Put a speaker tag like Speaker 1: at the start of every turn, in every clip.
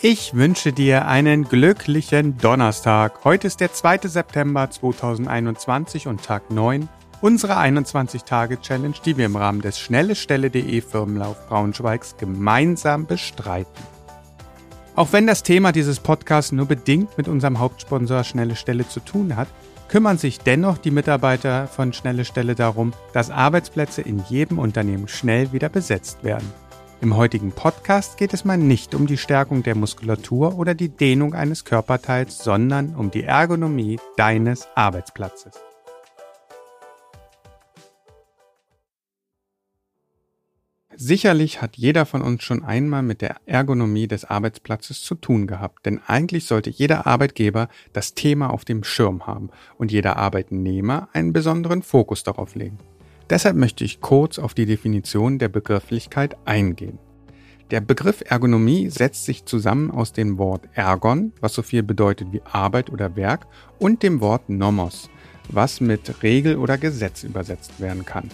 Speaker 1: Ich wünsche dir einen glücklichen Donnerstag. Heute ist der 2. September 2021 und Tag 9 unserer 21-Tage-Challenge, die wir im Rahmen des schnellestelle.de Firmenlauf Braunschweigs gemeinsam bestreiten. Auch wenn das Thema dieses Podcasts nur bedingt mit unserem Hauptsponsor Schnelle Stelle zu tun hat, kümmern sich dennoch die Mitarbeiter von Schnelle Stelle darum, dass Arbeitsplätze in jedem Unternehmen schnell wieder besetzt werden. Im heutigen Podcast geht es mal nicht um die Stärkung der Muskulatur oder die Dehnung eines Körperteils, sondern um die Ergonomie deines Arbeitsplatzes. Sicherlich hat jeder von uns schon einmal mit der Ergonomie des Arbeitsplatzes zu tun gehabt, denn eigentlich sollte jeder Arbeitgeber das Thema auf dem Schirm haben und jeder Arbeitnehmer einen besonderen Fokus darauf legen. Deshalb möchte ich kurz auf die Definition der Begrifflichkeit eingehen. Der Begriff Ergonomie setzt sich zusammen aus dem Wort Ergon, was so viel bedeutet wie Arbeit oder Werk, und dem Wort Nomos, was mit Regel oder Gesetz übersetzt werden kann.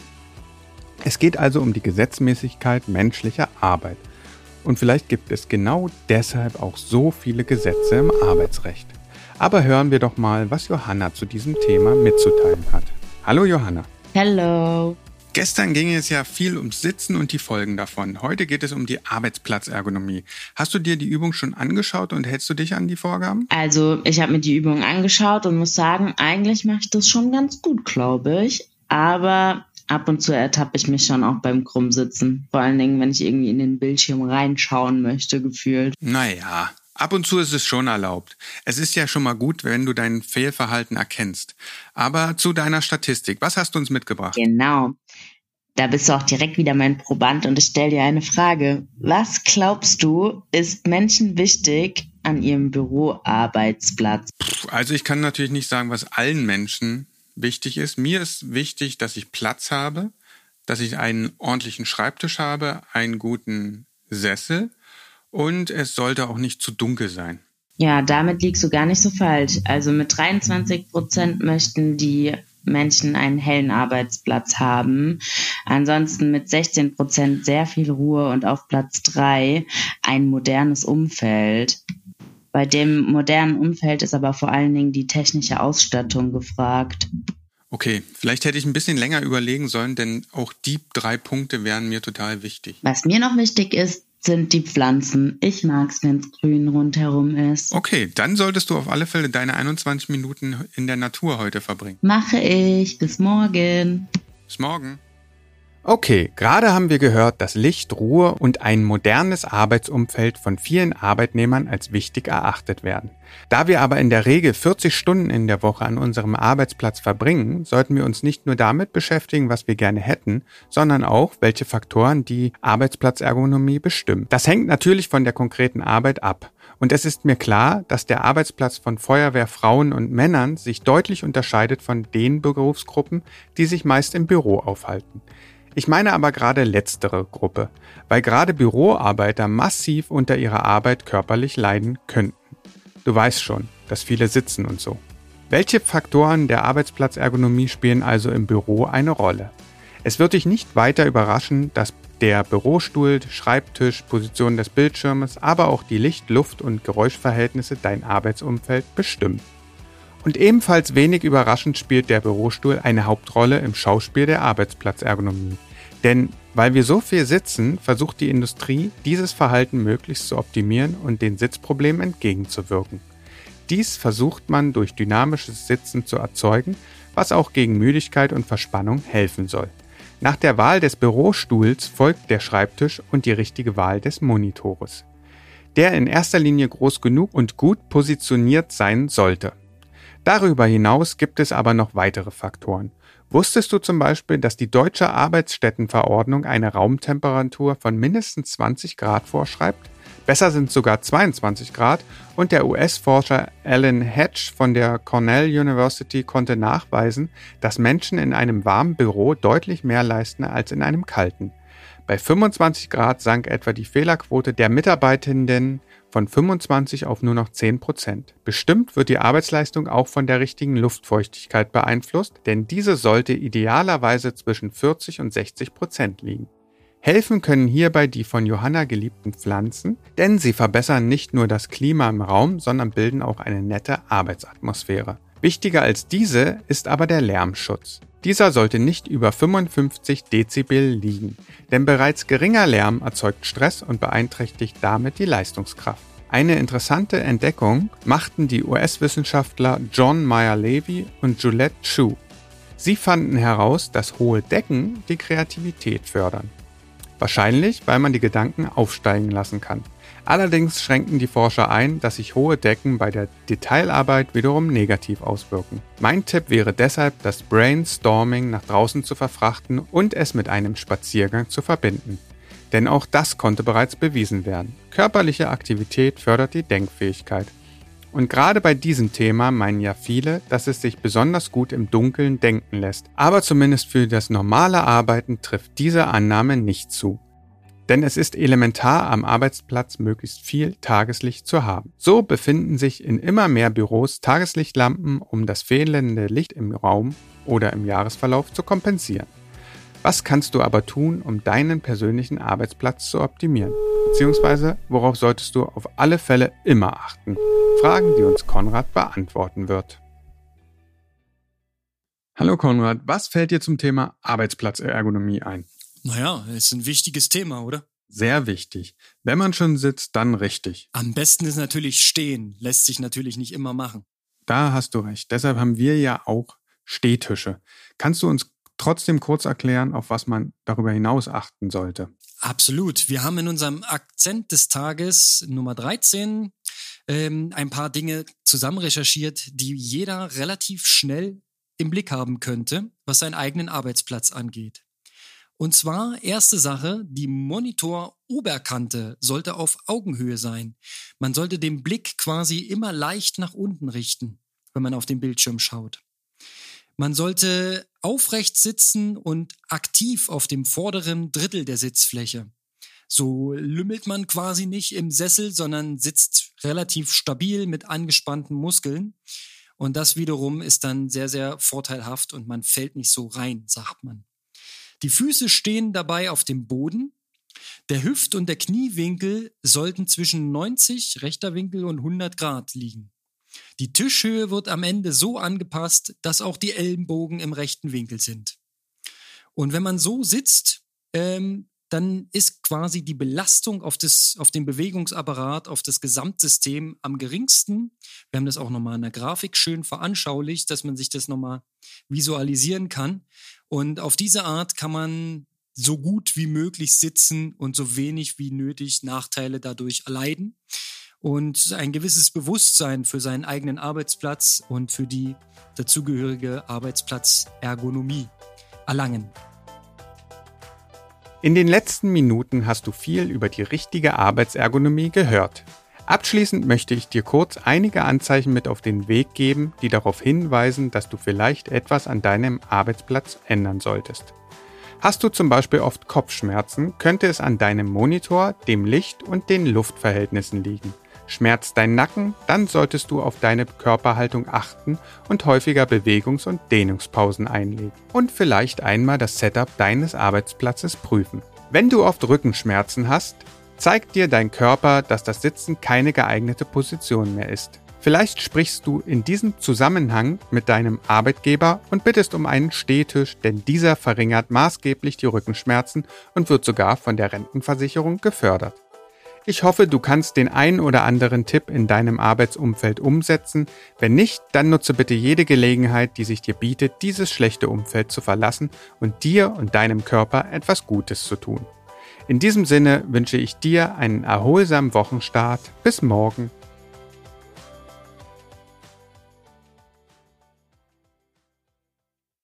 Speaker 1: Es geht also um die Gesetzmäßigkeit menschlicher Arbeit. Und vielleicht gibt es genau deshalb auch so viele Gesetze im Arbeitsrecht. Aber hören wir doch mal, was Johanna zu diesem Thema mitzuteilen hat. Hallo Johanna.
Speaker 2: Hallo.
Speaker 1: Gestern ging es ja viel ums Sitzen und die Folgen davon. Heute geht es um die Arbeitsplatzergonomie. Hast du dir die Übung schon angeschaut und hältst du dich an die Vorgaben?
Speaker 2: Also ich habe mir die Übung angeschaut und muss sagen, eigentlich mache ich das schon ganz gut, glaube ich. Aber ab und zu ertappe ich mich schon auch beim Krummsitzen. Vor allen Dingen, wenn ich irgendwie in den Bildschirm reinschauen möchte, gefühlt.
Speaker 1: Naja, ab und zu ist es schon erlaubt. Es ist ja schon mal gut, wenn du dein Fehlverhalten erkennst. Aber zu deiner Statistik, was hast du uns mitgebracht?
Speaker 2: Genau. Da bist du auch direkt wieder mein Proband und ich stelle dir eine Frage. Was glaubst du, ist Menschen wichtig an ihrem Büroarbeitsplatz?
Speaker 1: Also ich kann natürlich nicht sagen, was allen Menschen wichtig ist. Mir ist wichtig, dass ich Platz habe, dass ich einen ordentlichen Schreibtisch habe, einen guten Sessel und es sollte auch nicht zu dunkel sein.
Speaker 2: Ja, damit liegst du gar nicht so falsch. Also mit 23 Prozent möchten die Menschen einen hellen Arbeitsplatz haben. Ansonsten mit 16 Prozent sehr viel Ruhe und auf Platz drei ein modernes Umfeld. Bei dem modernen Umfeld ist aber vor allen Dingen die technische Ausstattung gefragt.
Speaker 1: Okay, vielleicht hätte ich ein bisschen länger überlegen sollen, denn auch die drei Punkte wären mir total wichtig.
Speaker 2: Was mir noch wichtig ist, sind die Pflanzen. Ich mag es, wenn es grün rundherum ist.
Speaker 1: Okay, dann solltest du auf alle Fälle deine 21 Minuten in der Natur heute verbringen.
Speaker 2: Mache ich. Bis morgen.
Speaker 1: Bis morgen. Okay, gerade haben wir gehört, dass Licht, Ruhe und ein modernes Arbeitsumfeld von vielen Arbeitnehmern als wichtig erachtet werden. Da wir aber in der Regel 40 Stunden in der Woche an unserem Arbeitsplatz verbringen, sollten wir uns nicht nur damit beschäftigen, was wir gerne hätten, sondern auch, welche Faktoren die Arbeitsplatzergonomie bestimmen. Das hängt natürlich von der konkreten Arbeit ab. Und es ist mir klar, dass der Arbeitsplatz von Feuerwehrfrauen und Männern sich deutlich unterscheidet von den Berufsgruppen, die sich meist im Büro aufhalten. Ich meine aber gerade letztere Gruppe, weil gerade Büroarbeiter massiv unter ihrer Arbeit körperlich leiden könnten. Du weißt schon, dass viele sitzen und so. Welche Faktoren der Arbeitsplatzergonomie spielen also im Büro eine Rolle? Es wird dich nicht weiter überraschen, dass der Bürostuhl, Schreibtisch, Position des Bildschirmes, aber auch die Licht-, Luft- und Geräuschverhältnisse dein Arbeitsumfeld bestimmen. Und ebenfalls wenig überraschend spielt der Bürostuhl eine Hauptrolle im Schauspiel der Arbeitsplatzergonomie. Denn weil wir so viel sitzen, versucht die Industrie, dieses Verhalten möglichst zu optimieren und den Sitzproblemen entgegenzuwirken. Dies versucht man durch dynamisches Sitzen zu erzeugen, was auch gegen Müdigkeit und Verspannung helfen soll. Nach der Wahl des Bürostuhls folgt der Schreibtisch und die richtige Wahl des Monitores, der in erster Linie groß genug und gut positioniert sein sollte. Darüber hinaus gibt es aber noch weitere Faktoren. Wusstest du zum Beispiel, dass die deutsche Arbeitsstättenverordnung eine Raumtemperatur von mindestens 20 Grad vorschreibt? Besser sind sogar 22 Grad und der US-Forscher Alan Hatch von der Cornell University konnte nachweisen, dass Menschen in einem warmen Büro deutlich mehr leisten als in einem kalten. Bei 25 Grad sank etwa die Fehlerquote der Mitarbeitenden von 25 auf nur noch 10 Prozent. Bestimmt wird die Arbeitsleistung auch von der richtigen Luftfeuchtigkeit beeinflusst, denn diese sollte idealerweise zwischen 40 und 60 Prozent liegen. Helfen können hierbei die von Johanna geliebten Pflanzen, denn sie verbessern nicht nur das Klima im Raum, sondern bilden auch eine nette Arbeitsatmosphäre. Wichtiger als diese ist aber der Lärmschutz. Dieser sollte nicht über 55 Dezibel liegen, denn bereits geringer Lärm erzeugt Stress und beeinträchtigt damit die Leistungskraft. Eine interessante Entdeckung machten die US-Wissenschaftler John Meyer Levy und Juliette Chu. Sie fanden heraus, dass hohe Decken die Kreativität fördern. Wahrscheinlich, weil man die Gedanken aufsteigen lassen kann. Allerdings schränken die Forscher ein, dass sich hohe Decken bei der Detailarbeit wiederum negativ auswirken. Mein Tipp wäre deshalb, das Brainstorming nach draußen zu verfrachten und es mit einem Spaziergang zu verbinden. Denn auch das konnte bereits bewiesen werden. Körperliche Aktivität fördert die Denkfähigkeit. Und gerade bei diesem Thema meinen ja viele, dass es sich besonders gut im Dunkeln denken lässt. Aber zumindest für das normale Arbeiten trifft diese Annahme nicht zu. Denn es ist elementar, am Arbeitsplatz möglichst viel Tageslicht zu haben. So befinden sich in immer mehr Büros Tageslichtlampen, um das fehlende Licht im Raum oder im Jahresverlauf zu kompensieren. Was kannst du aber tun, um deinen persönlichen Arbeitsplatz zu optimieren? Beziehungsweise, worauf solltest du auf alle Fälle immer achten? Fragen, die uns Konrad beantworten wird. Hallo Konrad, was fällt dir zum Thema Arbeitsplatzergonomie ein?
Speaker 3: Naja, ist ein wichtiges Thema, oder?
Speaker 1: Sehr wichtig. Wenn man schon sitzt, dann richtig.
Speaker 3: Am besten ist natürlich stehen. Lässt sich natürlich nicht immer machen.
Speaker 1: Da hast du recht. Deshalb haben wir ja auch Stehtische. Kannst du uns trotzdem kurz erklären, auf was man darüber hinaus achten sollte?
Speaker 3: Absolut. Wir haben in unserem Akzent des Tages Nummer 13 ähm, ein paar Dinge zusammen recherchiert, die jeder relativ schnell im Blick haben könnte, was seinen eigenen Arbeitsplatz angeht. Und zwar erste Sache, die Monitor-Oberkante sollte auf Augenhöhe sein. Man sollte den Blick quasi immer leicht nach unten richten, wenn man auf den Bildschirm schaut. Man sollte aufrecht sitzen und aktiv auf dem vorderen Drittel der Sitzfläche. So lümmelt man quasi nicht im Sessel, sondern sitzt relativ stabil mit angespannten Muskeln. Und das wiederum ist dann sehr, sehr vorteilhaft und man fällt nicht so rein, sagt man. Die Füße stehen dabei auf dem Boden. Der Hüft- und der Kniewinkel sollten zwischen 90 rechter Winkel und 100 Grad liegen. Die Tischhöhe wird am Ende so angepasst, dass auch die Ellenbogen im rechten Winkel sind. Und wenn man so sitzt, ähm, dann ist quasi die Belastung auf, das, auf den Bewegungsapparat, auf das Gesamtsystem am geringsten. Wir haben das auch nochmal in der Grafik schön veranschaulicht, dass man sich das nochmal visualisieren kann. Und auf diese Art kann man so gut wie möglich sitzen und so wenig wie nötig Nachteile dadurch erleiden und ein gewisses Bewusstsein für seinen eigenen Arbeitsplatz und für die dazugehörige Arbeitsplatzergonomie erlangen.
Speaker 1: In den letzten Minuten hast du viel über die richtige Arbeitsergonomie gehört. Abschließend möchte ich dir kurz einige Anzeichen mit auf den Weg geben, die darauf hinweisen, dass du vielleicht etwas an deinem Arbeitsplatz ändern solltest. Hast du zum Beispiel oft Kopfschmerzen, könnte es an deinem Monitor, dem Licht und den Luftverhältnissen liegen. Schmerzt dein Nacken, dann solltest du auf deine Körperhaltung achten und häufiger Bewegungs- und Dehnungspausen einlegen. Und vielleicht einmal das Setup deines Arbeitsplatzes prüfen. Wenn du oft Rückenschmerzen hast, zeigt dir dein Körper, dass das Sitzen keine geeignete Position mehr ist. Vielleicht sprichst du in diesem Zusammenhang mit deinem Arbeitgeber und bittest um einen Stehtisch, denn dieser verringert maßgeblich die Rückenschmerzen und wird sogar von der Rentenversicherung gefördert. Ich hoffe, du kannst den einen oder anderen Tipp in deinem Arbeitsumfeld umsetzen. Wenn nicht, dann nutze bitte jede Gelegenheit, die sich dir bietet, dieses schlechte Umfeld zu verlassen und dir und deinem Körper etwas Gutes zu tun. In diesem Sinne wünsche ich dir einen erholsamen Wochenstart. Bis morgen.